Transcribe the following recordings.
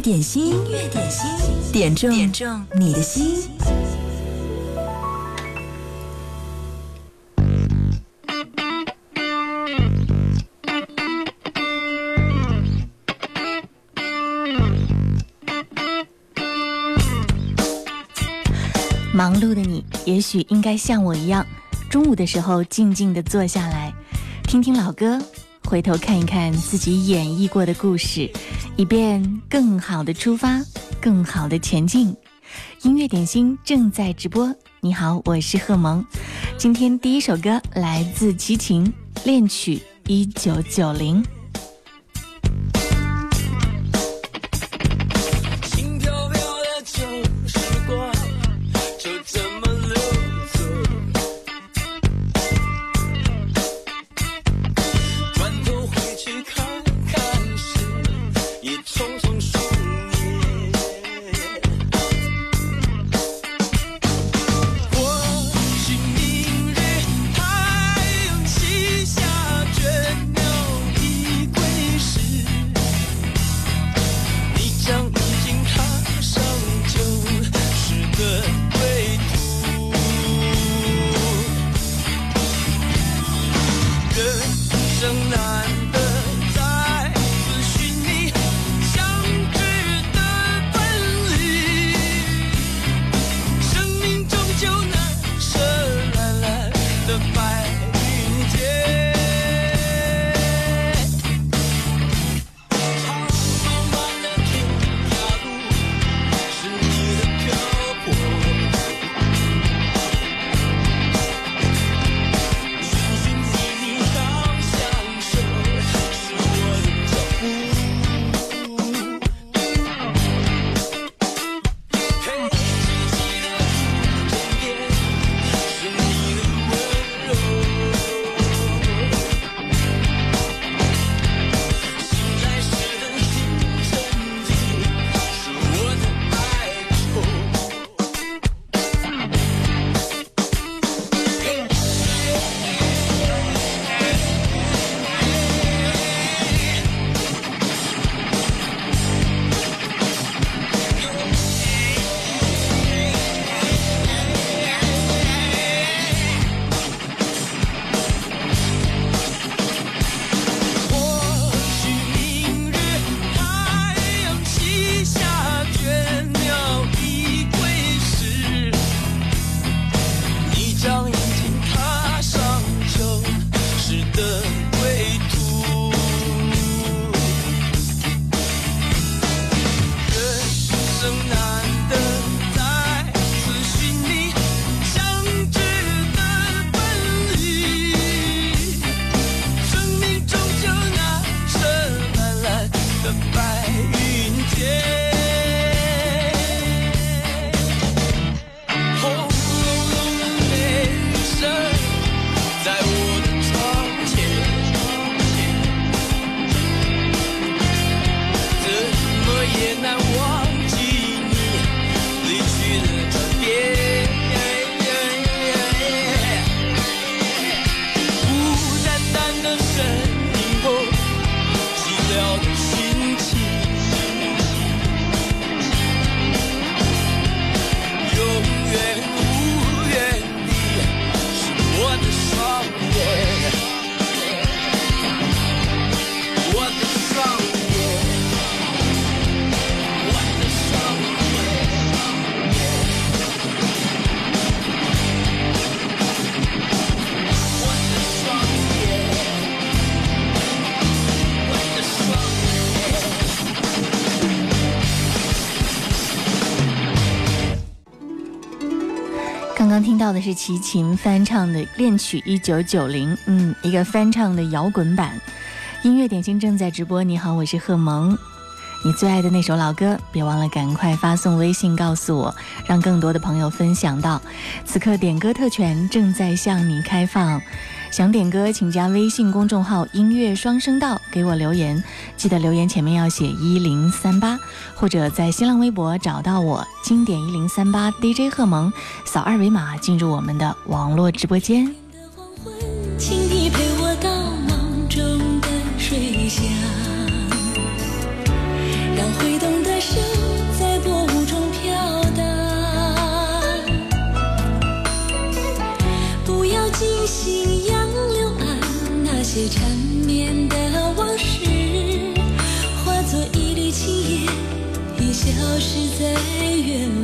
乐点心，音乐点心，点中点中你的心。忙碌的你，也许应该像我一样，中午的时候静静的坐下来，听听老歌，回头看一看自己演绎过的故事，以便更好的出发，更好的前进。音乐点心正在直播，你好，我是贺萌。今天第一首歌来自齐秦，恋曲一九九零。是齐秦翻唱的恋曲一九九零，嗯，一个翻唱的摇滚版。音乐点心正在直播，你好，我是贺萌。你最爱的那首老歌，别忘了赶快发送微信告诉我，让更多的朋友分享到。此刻点歌特权正在向你开放。想点歌，请加微信公众号“音乐双声道”给我留言，记得留言前面要写一零三八，或者在新浪微博找到我“经典一零三八 DJ 贺萌”，扫二维码进入我们的网络直播间。是在远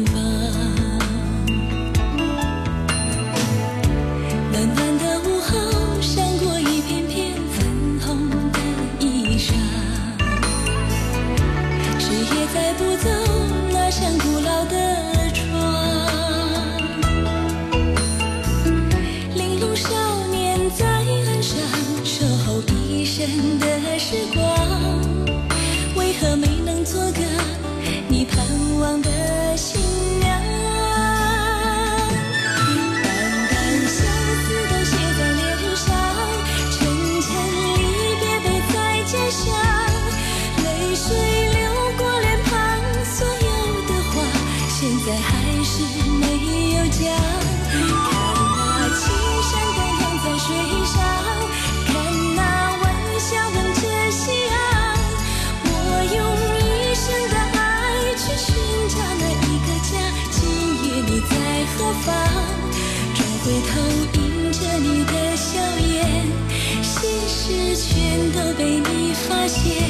全都被你发现。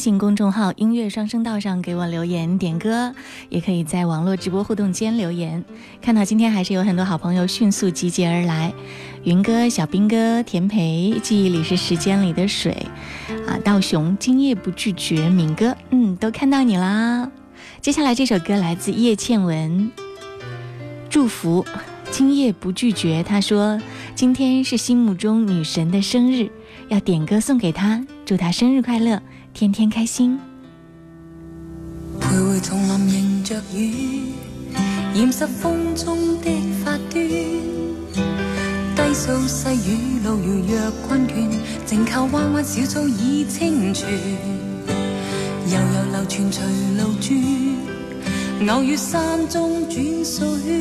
微信公众号“音乐双声道”上给我留言点歌，也可以在网络直播互动间留言。看到今天还是有很多好朋友迅速集结而来，云哥、小兵哥、田培，记忆里是时间里的水，啊，道雄，今夜不拒绝，敏哥，嗯，都看到你啦。接下来这首歌来自叶倩文，祝福，今夜不拒绝。他说今天是心目中女神的生日。要点歌送给她，祝她生日快乐，天天開心。徘徊丛林迎着雨，染湿风中的发端。低诉细雨路遙若困倦，靜靠彎彎小草已清泉。悠悠流傳隨路轉，偶遇山中轉數圈。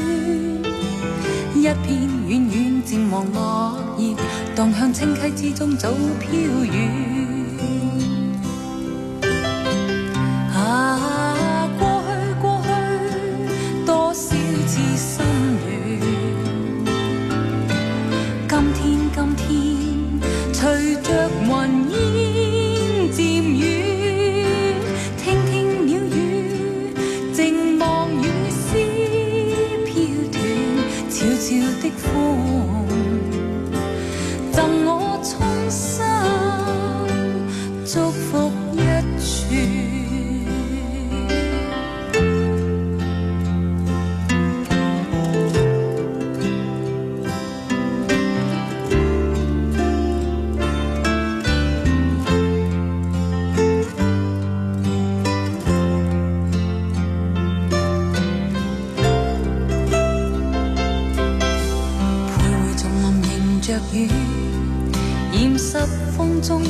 一片遠遠漸黃落葉，蕩向清溪之中早飄遠。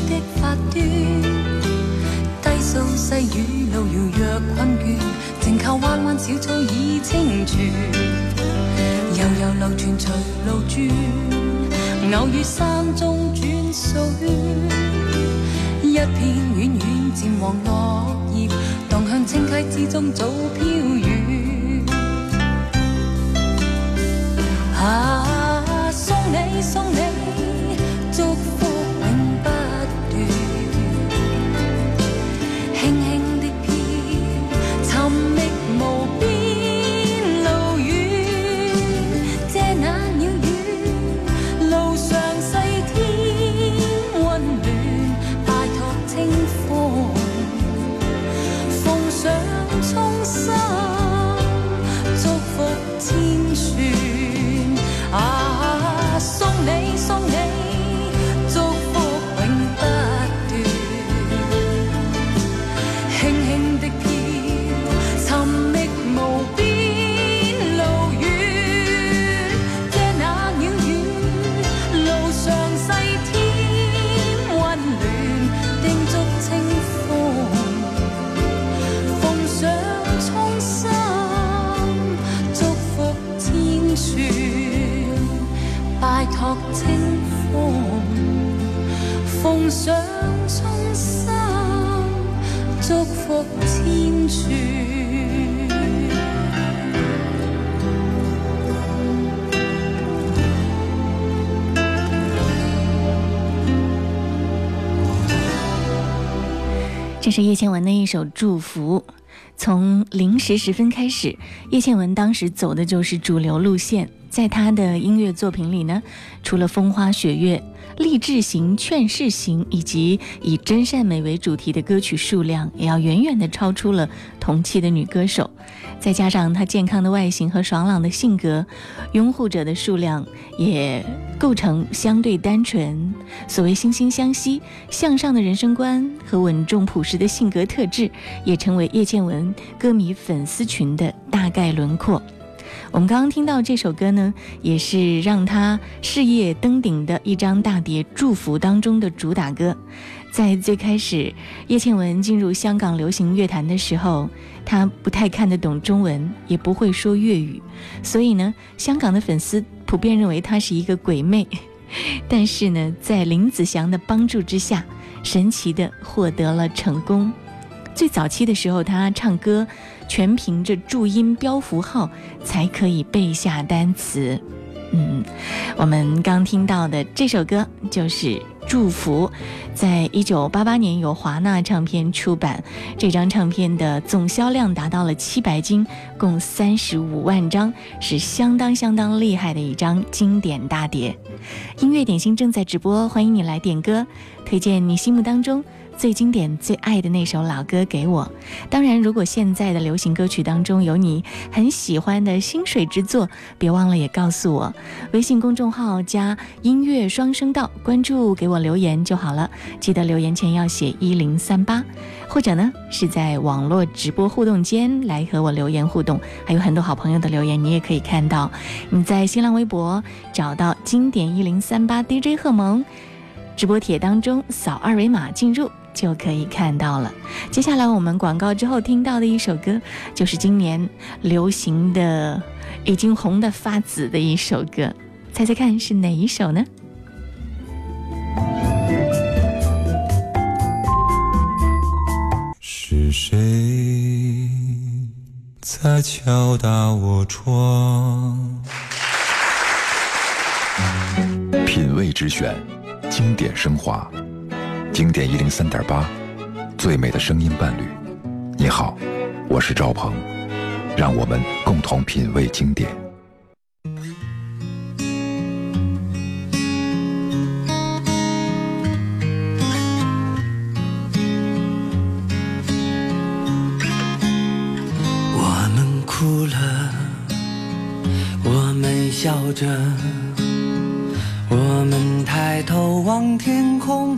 的发端。低诉细雨路遥若困倦，静靠弯弯小草倚清泉。悠悠流泉随路转，偶遇山中转数圈。一片远远渐黄落叶，荡向清溪之中早飘远。啊，送你送你，祝福这是叶倩文的一首《祝福》。从零时十分开始，叶倩文当时走的就是主流路线。在他的音乐作品里呢，除了风花雪月、励志型、劝世型以及以真善美为主题的歌曲数量，也要远远的超出了同期的女歌手。再加上她健康的外形和爽朗的性格，拥护者的数量也构成相对单纯。所谓惺惺相惜、向上的人生观和稳重朴实的性格特质，也成为叶倩文歌迷粉丝群的大概轮廓。我们刚刚听到这首歌呢，也是让她事业登顶的一张大碟《祝福》当中的主打歌。在最开始，叶倩文进入香港流行乐坛的时候，她不太看得懂中文，也不会说粤语，所以呢，香港的粉丝普遍认为她是一个鬼魅。但是呢，在林子祥的帮助之下，神奇的获得了成功。最早期的时候，她唱歌全凭着注音标符号才可以背下单词。嗯，我们刚听到的这首歌就是《祝福》，在一九八八年由华纳唱片出版，这张唱片的总销量达到了七百斤，共三十五万张，是相当相当厉害的一张经典大碟。音乐点心正在直播，欢迎你来点歌，推荐你心目当中。最经典、最爱的那首老歌给我。当然，如果现在的流行歌曲当中有你很喜欢的心水之作，别忘了也告诉我。微信公众号加音乐双声道，关注给我留言就好了。记得留言前要写一零三八，或者呢是在网络直播互动间来和我留言互动。还有很多好朋友的留言，你也可以看到。你在新浪微博找到经典一零三八 DJ 贺萌直播帖当中扫二维码进入。就可以看到了。接下来我们广告之后听到的一首歌，就是今年流行的、已经红的发紫的一首歌，猜猜看是哪一首呢？是谁在敲打我窗？品味之选，经典升华。经典一零三点八，最美的声音伴侣。你好，我是赵鹏，让我们共同品味经典。我们哭了，我们笑着，我们抬头望天空。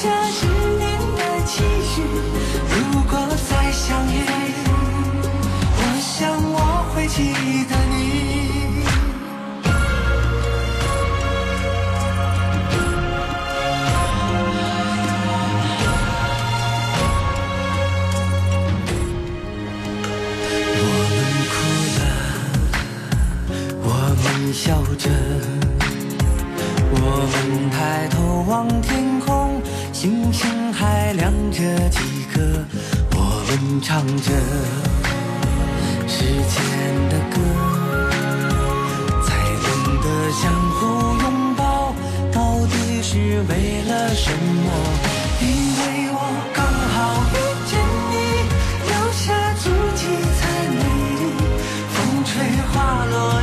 下十年的期许。如果再相遇，我想我会记得你。我们哭了，我们笑着，我们抬头望天空，星星还亮着几颗。我们唱着时间的歌，才懂得相互拥抱，到底是为了什么？因为我刚好遇见你，留下足迹才美丽。风吹花落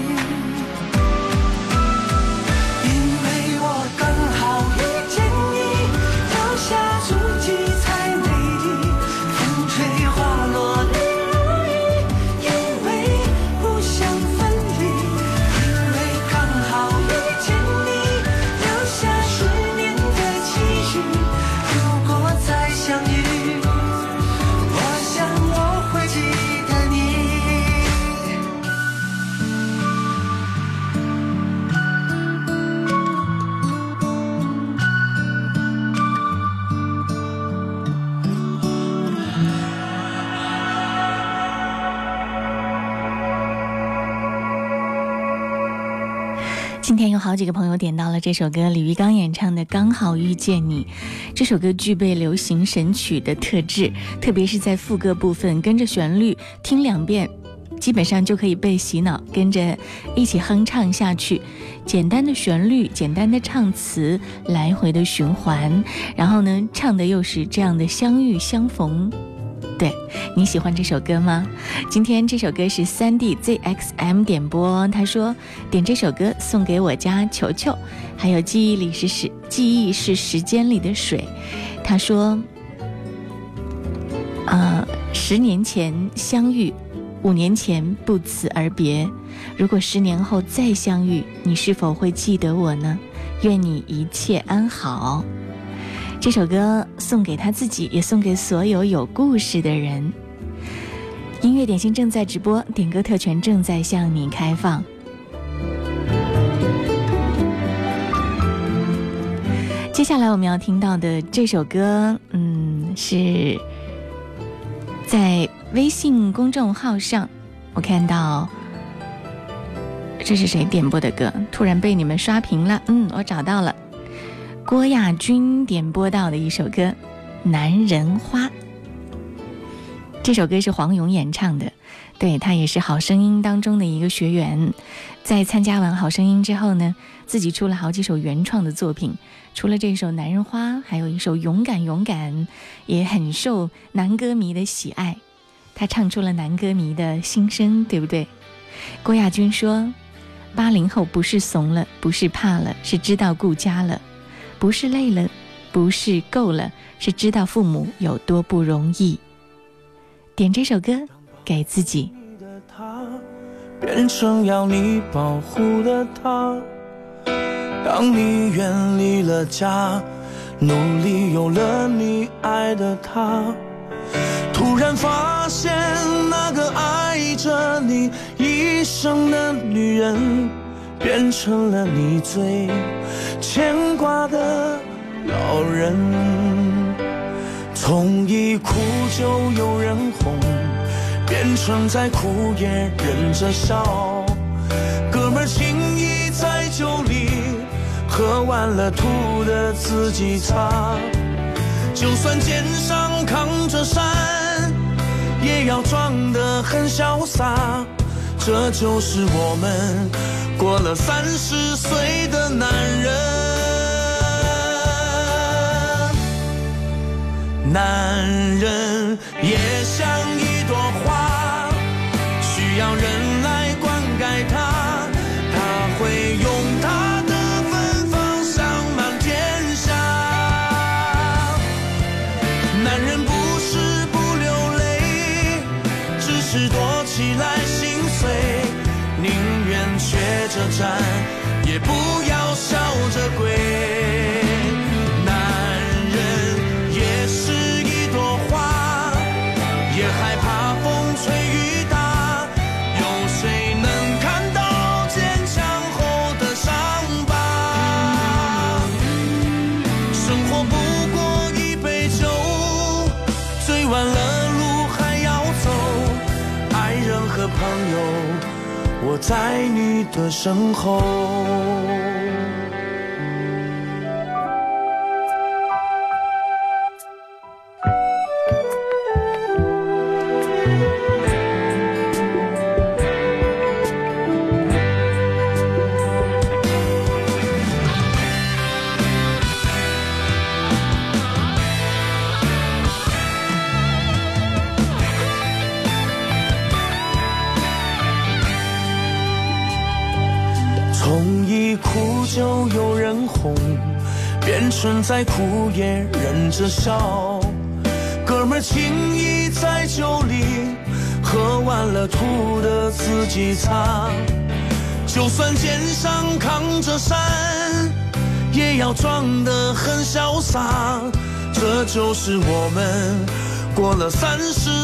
好几个朋友点到了这首歌，李玉刚演唱的《刚好遇见你》。这首歌具备流行神曲的特质，特别是在副歌部分，跟着旋律听两遍，基本上就可以被洗脑，跟着一起哼唱下去。简单的旋律，简单的唱词，来回的循环，然后呢，唱的又是这样的相遇相逢。对你喜欢这首歌吗？今天这首歌是三 D ZXM 点播，他说点这首歌送给我家球球，还有记忆里是时记忆是时间里的水。他说，呃，十年前相遇，五年前不辞而别。如果十年后再相遇，你是否会记得我呢？愿你一切安好。这首歌送给他自己，也送给所有有故事的人。音乐点心正在直播，点歌特权正在向你开放。接下来我们要听到的这首歌，嗯，是在微信公众号上，我看到这是谁点播的歌？突然被你们刷屏了。嗯，我找到了。郭亚军点播到的一首歌《男人花》，这首歌是黄勇演唱的，对他也是《好声音》当中的一个学员。在参加完《好声音》之后呢，自己出了好几首原创的作品，除了这首《男人花》，还有一首《勇敢勇敢》，也很受男歌迷的喜爱。他唱出了男歌迷的心声，对不对？郭亚军说：“八零后不是怂了，不是怕了，是知道顾家了。”不是累了，不是够了，是知道父母有多不容易。点这首歌给自己。变成要你保护的他。当你远离了家，努力有了你爱的他，突然发现那个爱着你一生的女人，变成了你最牵挂的老人。从一哭就有人哄，变成再哭也忍着笑。哥们情谊在酒里，喝完了吐的自己擦。就算肩上扛着山，也要装得很潇洒。这就是我们过了三十岁男人。男人也像一朵花，需要人我在你的身后。变成再哭也忍着笑。哥们情谊在酒里，喝完了吐的自己擦。就算肩上扛着山，也要装得很潇洒。这就是我们过了三十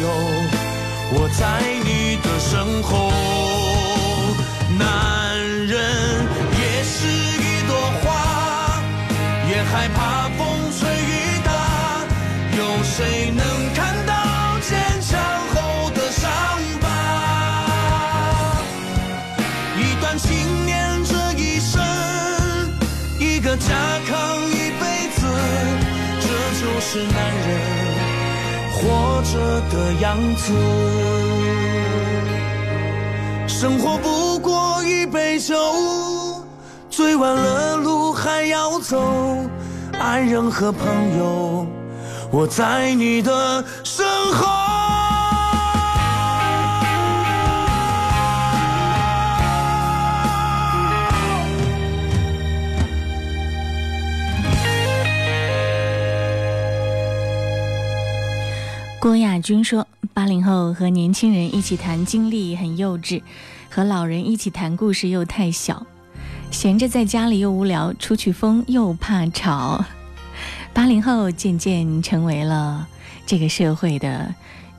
有，我在你的身后。男人也是一朵花，也害怕风吹雨打。有谁能看到坚强后的伤疤？一段情念这一生，一个家扛一辈子，这就是男人着的样子。生活不过一杯酒，醉完了路还要走。爱人和朋友，我在你的郭亚军说：“八零后和年轻人一起谈经历很幼稚，和老人一起谈故事又太小，闲着在家里又无聊，出去疯又怕吵。八零后渐渐成为了这个社会的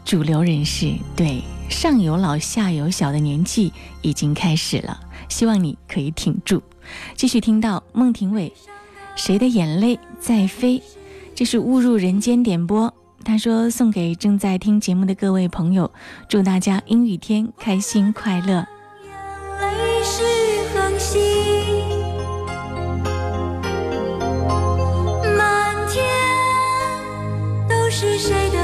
主流人士，对上有老下有小的年纪已经开始了，希望你可以挺住。继续听到孟庭苇，谁的眼泪在飞？这是误入人间点播。”他说：“送给正在听节目的各位朋友，祝大家阴雨天开心快乐。满天都是谁的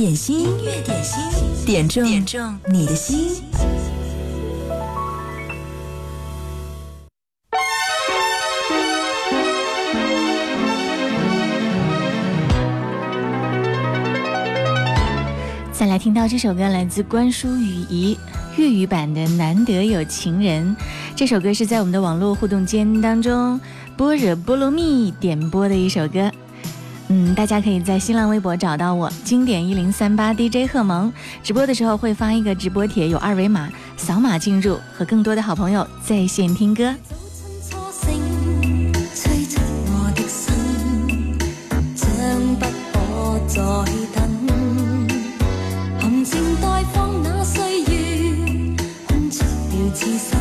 点心，音乐点心，点中点中你的心。再来听到这首歌，来自关淑雨怡粤语版的《难得有情人》。这首歌是在我们的网络互动间当中，般若波罗蜜点播的一首歌。嗯，大家可以在新浪微博找到我，经典一零三八 DJ 贺萌。直播的时候会发一个直播帖，有二维码，扫码进入，和更多的好朋友在线听歌。早晨初醒，催促我的心，將不可再等。含情待放那歲月，空出了痴心，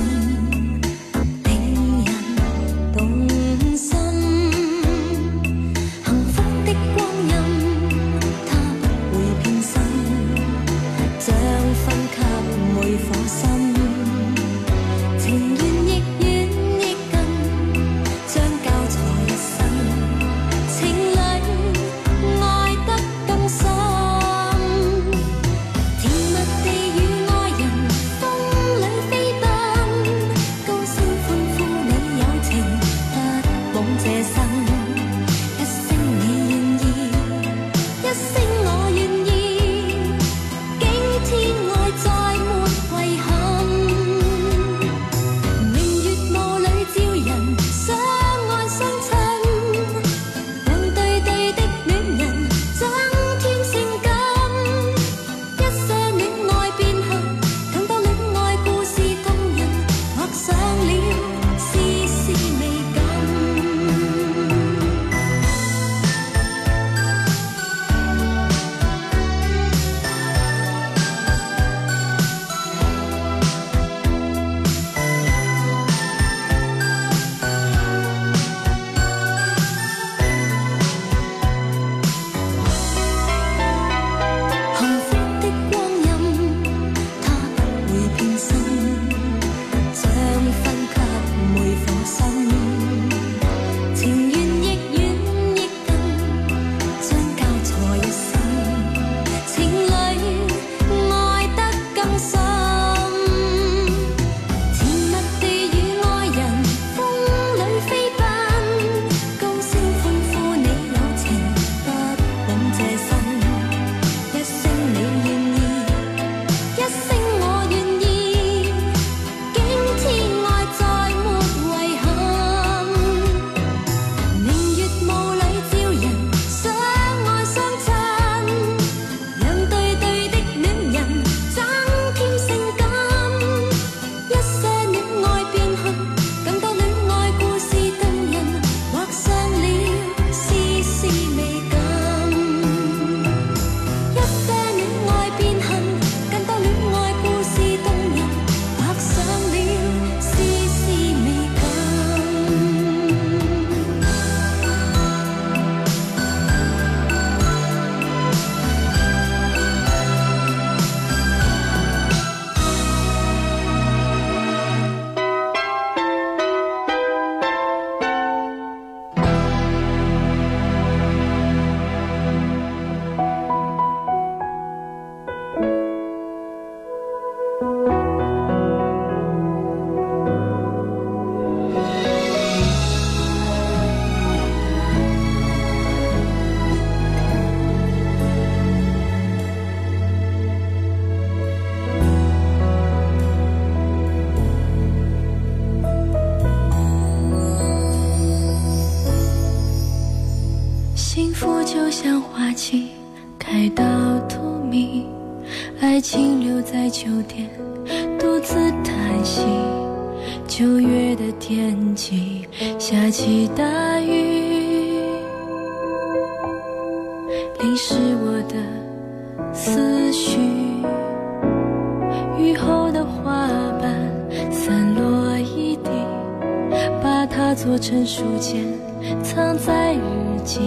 日记。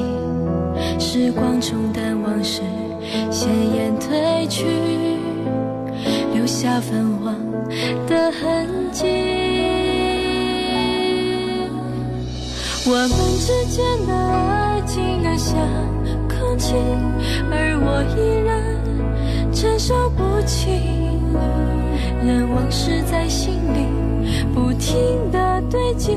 时光冲淡往事，鲜艳褪去，留下泛黄的痕迹。我们之间的爱，竟然像空气，而我依然承受不起。任往事在心里不停的堆积。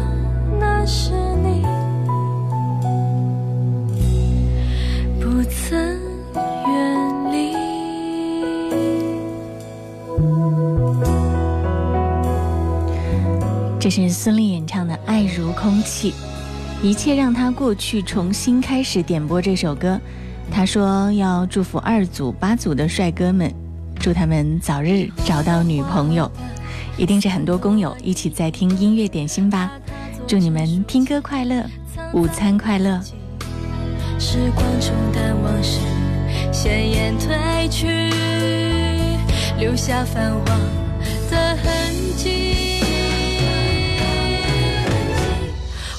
是孙俪演唱的《爱如空气》，一切让它过去，重新开始。点播这首歌，他说要祝福二组、八组的帅哥们，祝他们早日找到女朋友。一定是很多工友一起在听音乐点心吧，祝你们听歌快乐，午餐快乐。时光冲淡往事，鲜艳褪去，留下泛黄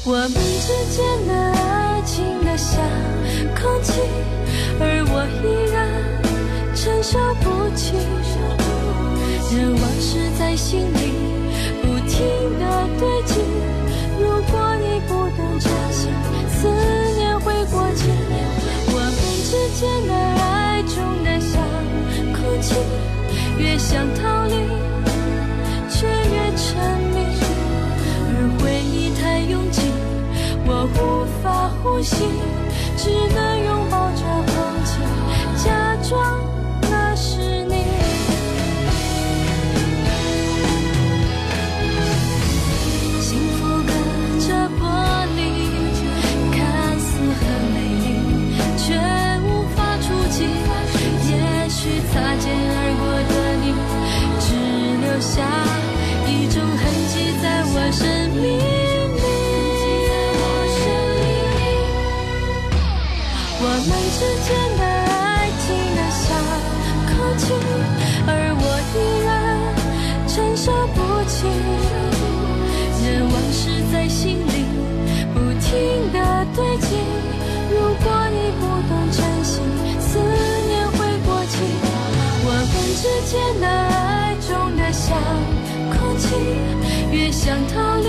我们之间的爱情的像空气，而我依然承受不起。任往事在心里不停的堆积。如果你不懂珍惜，思念会过期。我们之间的爱重得像空气，越想逃离，却越沉迷。而回忆太拥挤，我无法呼吸，只能拥抱着想逃离，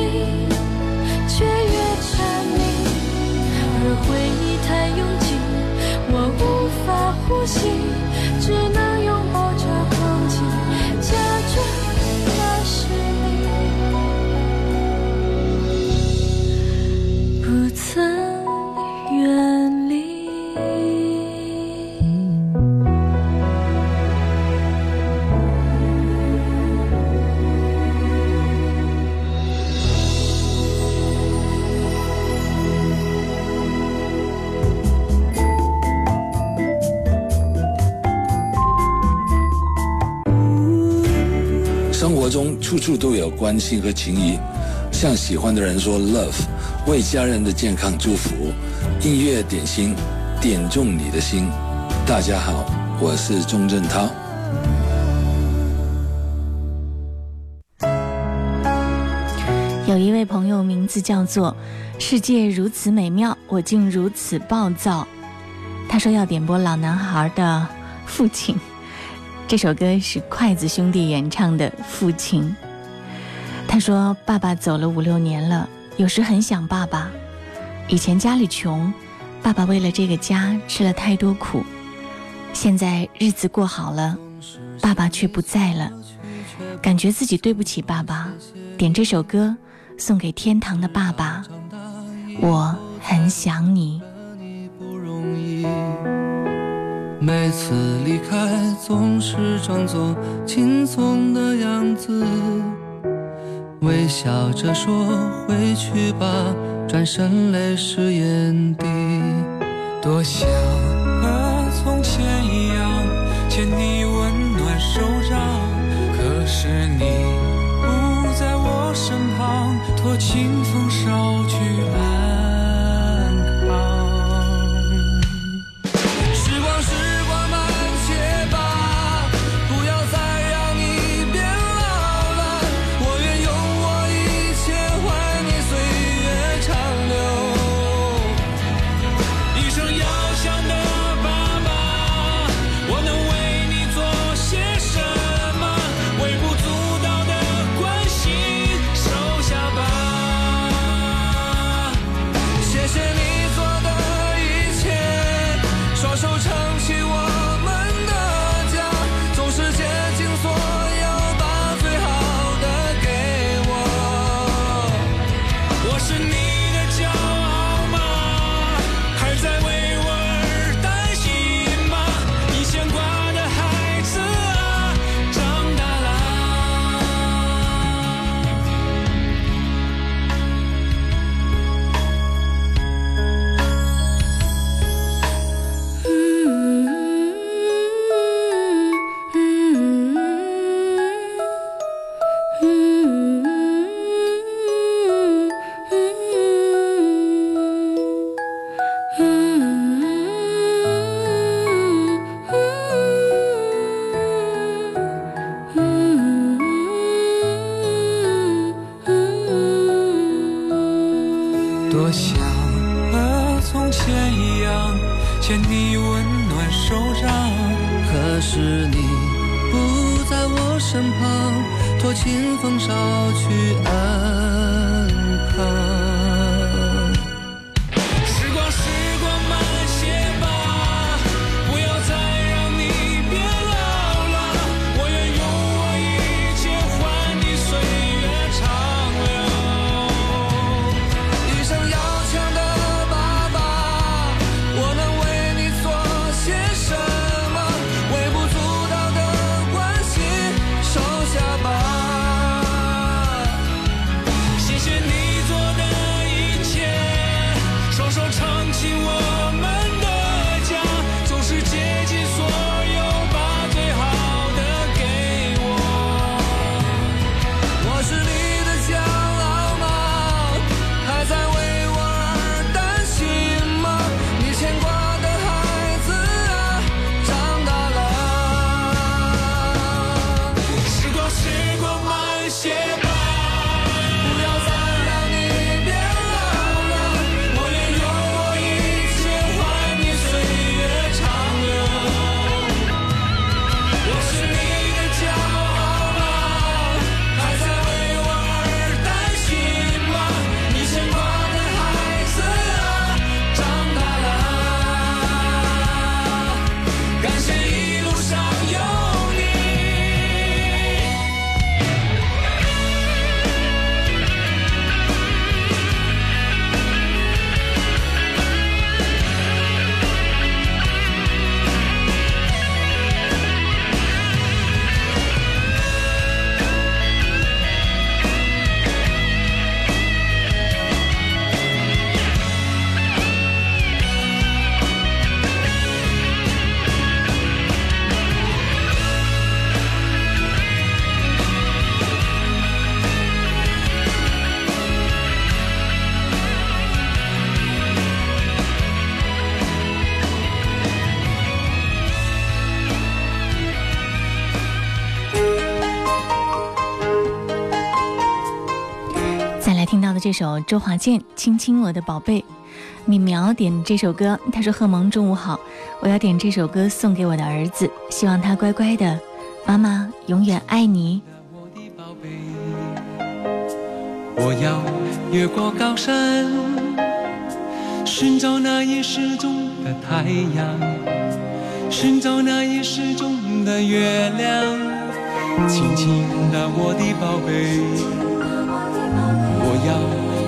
却越沉迷。而回忆太拥挤，我无法呼吸，只能都有关心和情谊，向喜欢的人说 love，为家人的健康祝福。音乐点心，点中你的心。大家好，我是钟镇涛。有一位朋友名字叫做“世界如此美妙，我竟如此暴躁”。他说要点播老男孩的《父亲》，这首歌是筷子兄弟演唱的《父亲》。他说爸爸走了五六年了，有时很想爸爸。以前家里穷，爸爸为了这个家吃了太多苦。现在日子过好了，爸爸却不在了，感觉自己对不起爸爸。点这首歌送给天堂的爸爸，我很想你。每次离开总是装作轻松的样子，微笑着说回去吧，转身泪湿眼底。多想和从前首周华健《亲亲我的宝贝》，米苗点这首歌，他说：“贺蒙中午好，我要点这首歌送给我的儿子，希望他乖乖的，妈妈永远爱你。我的宝贝，我要越过高山，寻找那已失踪的太阳，寻找那已失踪的月亮。亲亲的我的宝贝，我要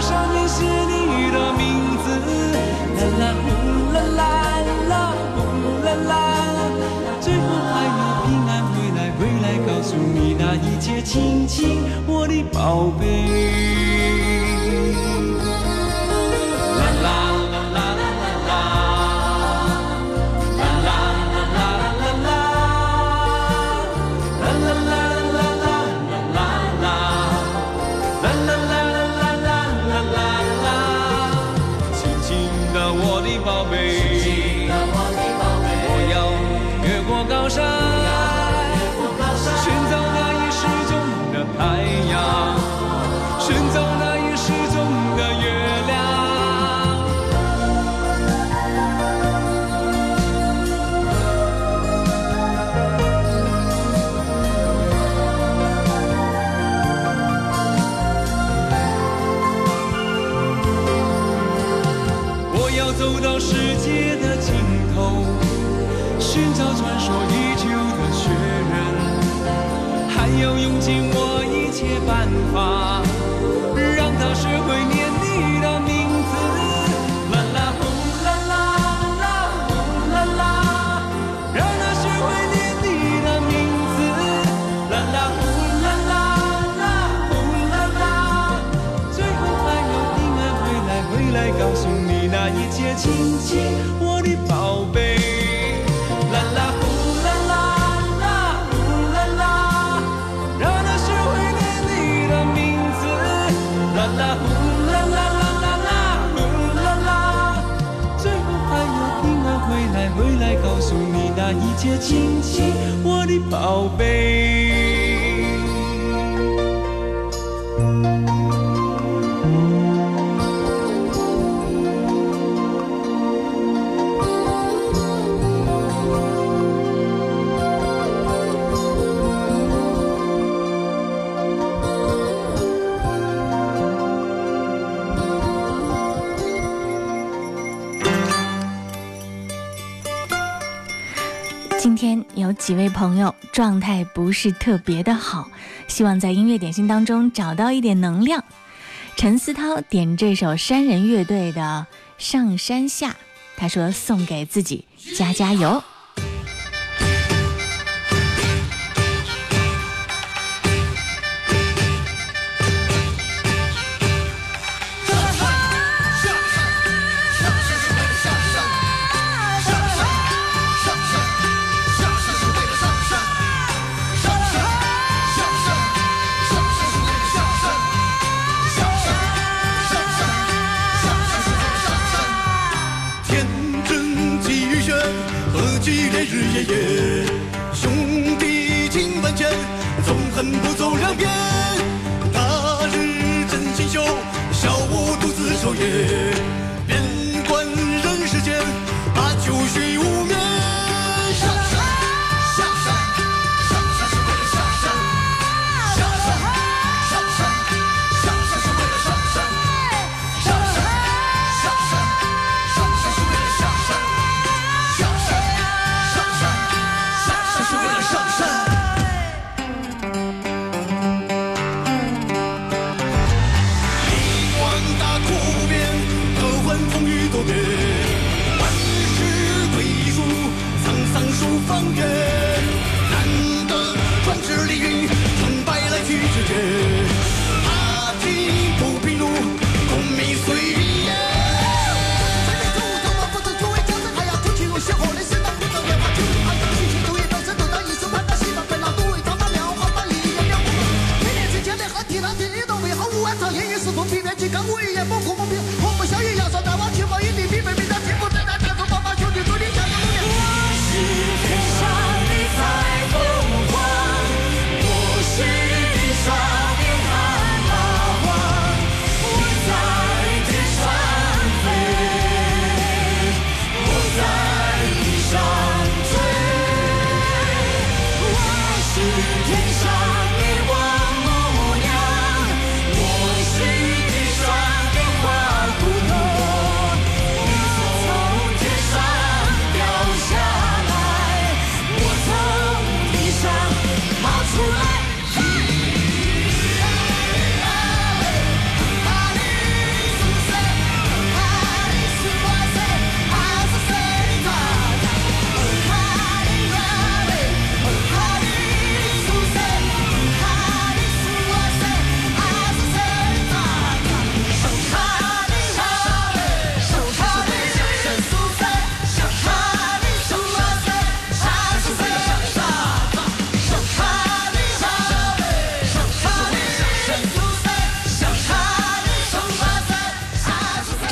上面写你的名字。啦啦呼啦啦啦呼啦啦，最后还要平安回来，回来告诉你那一切，亲亲我的宝贝。寻找传说已久的雪人，还要用尽我一切办法，让他学会念你的名字。啦啦呼啦啦啦呼啦啦，让他学会念你的名字。啦啦呼啦啦啦呼啦啦，最后还要平安回来，回来告诉你那一切亲亲，你那一切亲亲，我的宝贝。几位朋友状态不是特别的好，希望在音乐点心当中找到一点能量。陈思涛点这首山人乐队的《上山下》，他说送给自己加加油。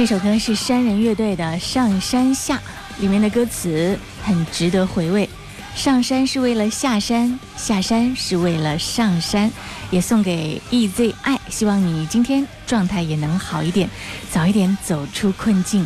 这首歌是山人乐队的《上山下》，里面的歌词很值得回味。上山是为了下山，下山是为了上山，也送给 E.Z.I，，希望你今天状态也能好一点，早一点走出困境。